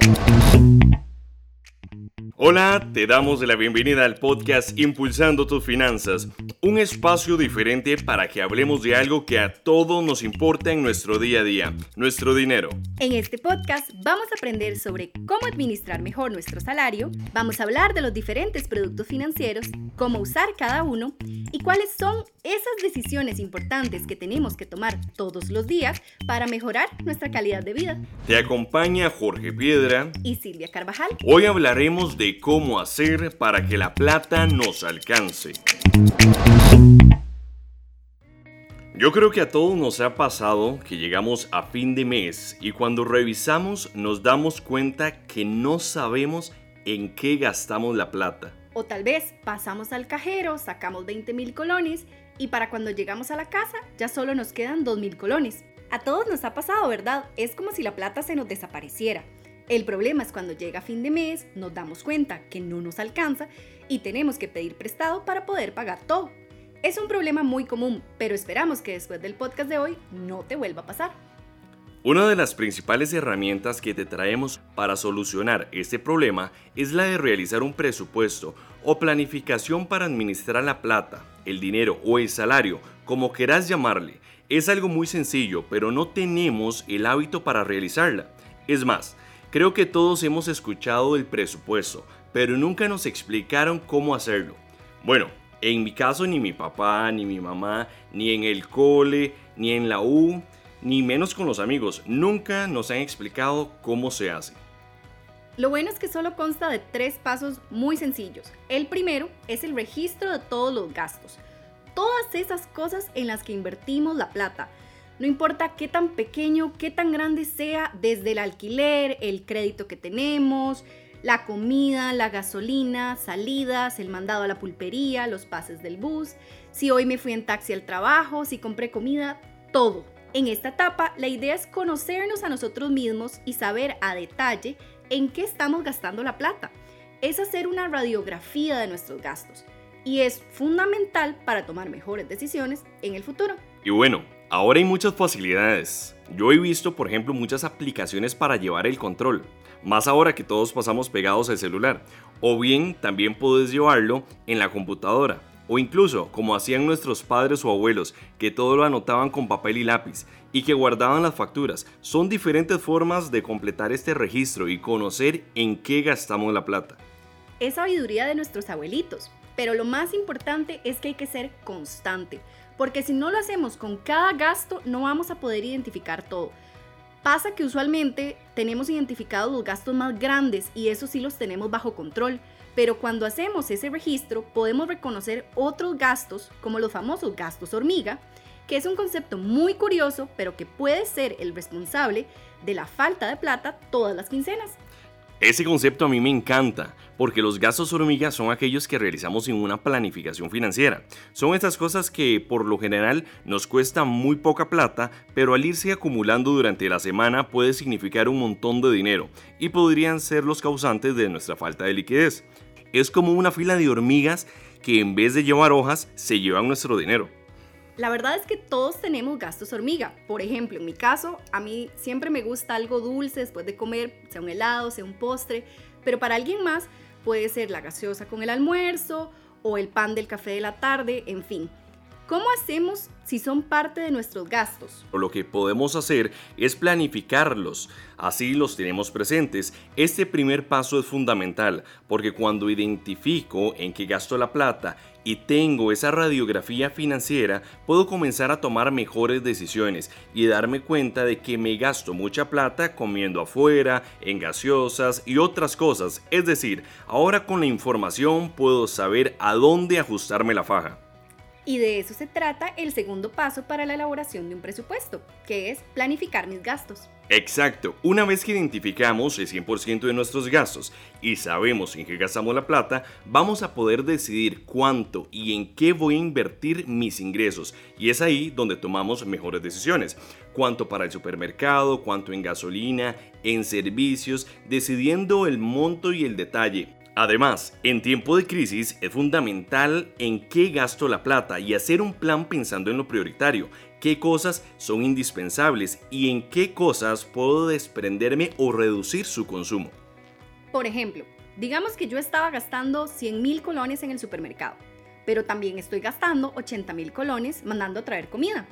Thank you. Hola, te damos la bienvenida al podcast Impulsando tus finanzas, un espacio diferente para que hablemos de algo que a todos nos importa en nuestro día a día, nuestro dinero. En este podcast vamos a aprender sobre cómo administrar mejor nuestro salario, vamos a hablar de los diferentes productos financieros, cómo usar cada uno y cuáles son esas decisiones importantes que tenemos que tomar todos los días para mejorar nuestra calidad de vida. Te acompaña Jorge Piedra y Silvia Carvajal. Hoy hablaremos de cómo hacer para que la plata nos alcance. Yo creo que a todos nos ha pasado que llegamos a fin de mes y cuando revisamos nos damos cuenta que no sabemos en qué gastamos la plata. O tal vez pasamos al cajero, sacamos 20 mil colones y para cuando llegamos a la casa ya solo nos quedan 2 mil colones. A todos nos ha pasado, ¿verdad? Es como si la plata se nos desapareciera. El problema es cuando llega fin de mes, nos damos cuenta que no nos alcanza y tenemos que pedir prestado para poder pagar todo. Es un problema muy común, pero esperamos que después del podcast de hoy no te vuelva a pasar. Una de las principales herramientas que te traemos para solucionar este problema es la de realizar un presupuesto o planificación para administrar la plata, el dinero o el salario, como quieras llamarle. Es algo muy sencillo, pero no tenemos el hábito para realizarla. Es más, Creo que todos hemos escuchado el presupuesto, pero nunca nos explicaron cómo hacerlo. Bueno, en mi caso ni mi papá, ni mi mamá, ni en el cole, ni en la U, ni menos con los amigos, nunca nos han explicado cómo se hace. Lo bueno es que solo consta de tres pasos muy sencillos. El primero es el registro de todos los gastos. Todas esas cosas en las que invertimos la plata no importa qué tan pequeño, qué tan grande sea, desde el alquiler, el crédito que tenemos, la comida, la gasolina, salidas, el mandado a la pulpería, los pases del bus, si hoy me fui en taxi al trabajo, si compré comida, todo. En esta etapa, la idea es conocernos a nosotros mismos y saber a detalle en qué estamos gastando la plata. Es hacer una radiografía de nuestros gastos y es fundamental para tomar mejores decisiones en el futuro. Y bueno, ahora hay muchas facilidades. Yo he visto, por ejemplo, muchas aplicaciones para llevar el control, más ahora que todos pasamos pegados al celular. O bien también puedes llevarlo en la computadora. O incluso, como hacían nuestros padres o abuelos, que todo lo anotaban con papel y lápiz y que guardaban las facturas. Son diferentes formas de completar este registro y conocer en qué gastamos la plata. Es sabiduría de nuestros abuelitos, pero lo más importante es que hay que ser constante porque si no lo hacemos con cada gasto no vamos a poder identificar todo. Pasa que usualmente tenemos identificados los gastos más grandes y eso sí los tenemos bajo control, pero cuando hacemos ese registro podemos reconocer otros gastos como los famosos gastos hormiga, que es un concepto muy curioso, pero que puede ser el responsable de la falta de plata todas las quincenas. Ese concepto a mí me encanta, porque los gastos hormiga son aquellos que realizamos sin una planificación financiera. Son estas cosas que por lo general nos cuesta muy poca plata, pero al irse acumulando durante la semana puede significar un montón de dinero y podrían ser los causantes de nuestra falta de liquidez. Es como una fila de hormigas que en vez de llevar hojas se llevan nuestro dinero. La verdad es que todos tenemos gastos hormiga. Por ejemplo, en mi caso, a mí siempre me gusta algo dulce después de comer, sea un helado, sea un postre, pero para alguien más puede ser la gaseosa con el almuerzo o el pan del café de la tarde, en fin. ¿Cómo hacemos si son parte de nuestros gastos? Lo que podemos hacer es planificarlos, así los tenemos presentes. Este primer paso es fundamental porque cuando identifico en qué gasto la plata y tengo esa radiografía financiera, puedo comenzar a tomar mejores decisiones y darme cuenta de que me gasto mucha plata comiendo afuera, en gaseosas y otras cosas. Es decir, ahora con la información puedo saber a dónde ajustarme la faja. Y de eso se trata el segundo paso para la elaboración de un presupuesto, que es planificar mis gastos. Exacto, una vez que identificamos el 100% de nuestros gastos y sabemos en qué gastamos la plata, vamos a poder decidir cuánto y en qué voy a invertir mis ingresos. Y es ahí donde tomamos mejores decisiones. Cuánto para el supermercado, cuánto en gasolina, en servicios, decidiendo el monto y el detalle Además, en tiempo de crisis es fundamental en qué gasto la plata y hacer un plan pensando en lo prioritario, qué cosas son indispensables y en qué cosas puedo desprenderme o reducir su consumo. Por ejemplo, digamos que yo estaba gastando 100 mil colones en el supermercado, pero también estoy gastando 80 mil colones mandando a traer comida.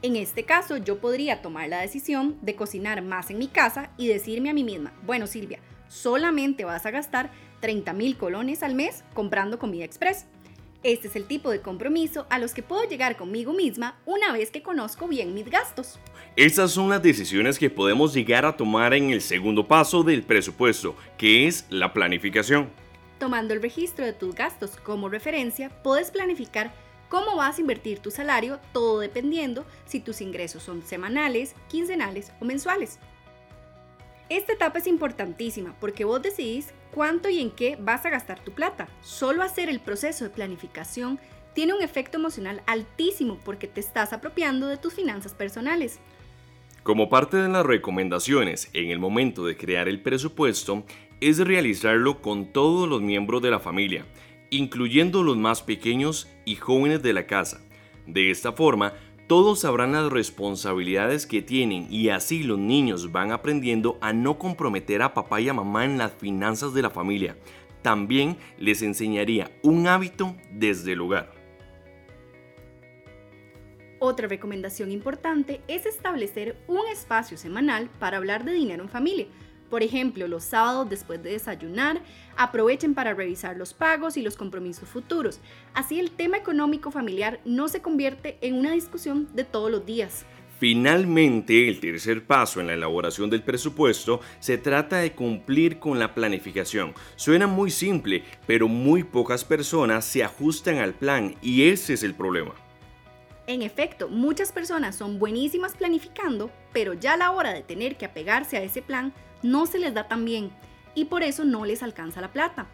En este caso, yo podría tomar la decisión de cocinar más en mi casa y decirme a mí misma, bueno Silvia, solamente vas a gastar 30 mil colones al mes comprando comida express. Este es el tipo de compromiso a los que puedo llegar conmigo misma una vez que conozco bien mis gastos. Estas son las decisiones que podemos llegar a tomar en el segundo paso del presupuesto, que es la planificación. Tomando el registro de tus gastos como referencia, puedes planificar cómo vas a invertir tu salario, todo dependiendo si tus ingresos son semanales, quincenales o mensuales. Esta etapa es importantísima porque vos decidís cuánto y en qué vas a gastar tu plata. Solo hacer el proceso de planificación tiene un efecto emocional altísimo porque te estás apropiando de tus finanzas personales. Como parte de las recomendaciones en el momento de crear el presupuesto, es realizarlo con todos los miembros de la familia, incluyendo los más pequeños y jóvenes de la casa. De esta forma, todos sabrán las responsabilidades que tienen y así los niños van aprendiendo a no comprometer a papá y a mamá en las finanzas de la familia. También les enseñaría un hábito desde el hogar. Otra recomendación importante es establecer un espacio semanal para hablar de dinero en familia por ejemplo, los sábados después de desayunar, aprovechen para revisar los pagos y los compromisos futuros. Así el tema económico familiar no se convierte en una discusión de todos los días. Finalmente, el tercer paso en la elaboración del presupuesto se trata de cumplir con la planificación. Suena muy simple, pero muy pocas personas se ajustan al plan y ese es el problema. En efecto, muchas personas son buenísimas planificando, pero ya a la hora de tener que apegarse a ese plan, no se les da tan bien y por eso no les alcanza la plata.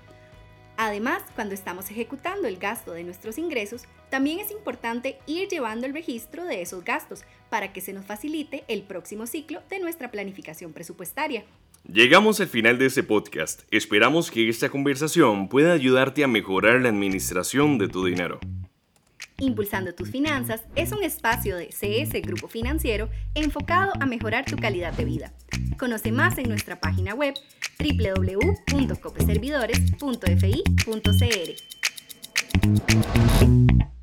Además, cuando estamos ejecutando el gasto de nuestros ingresos, también es importante ir llevando el registro de esos gastos para que se nos facilite el próximo ciclo de nuestra planificación presupuestaria. Llegamos al final de este podcast. Esperamos que esta conversación pueda ayudarte a mejorar la administración de tu dinero. Impulsando tus finanzas es un espacio de CS Grupo Financiero enfocado a mejorar tu calidad de vida. Conoce más en nuestra página web www.copeservidores.fi.cr.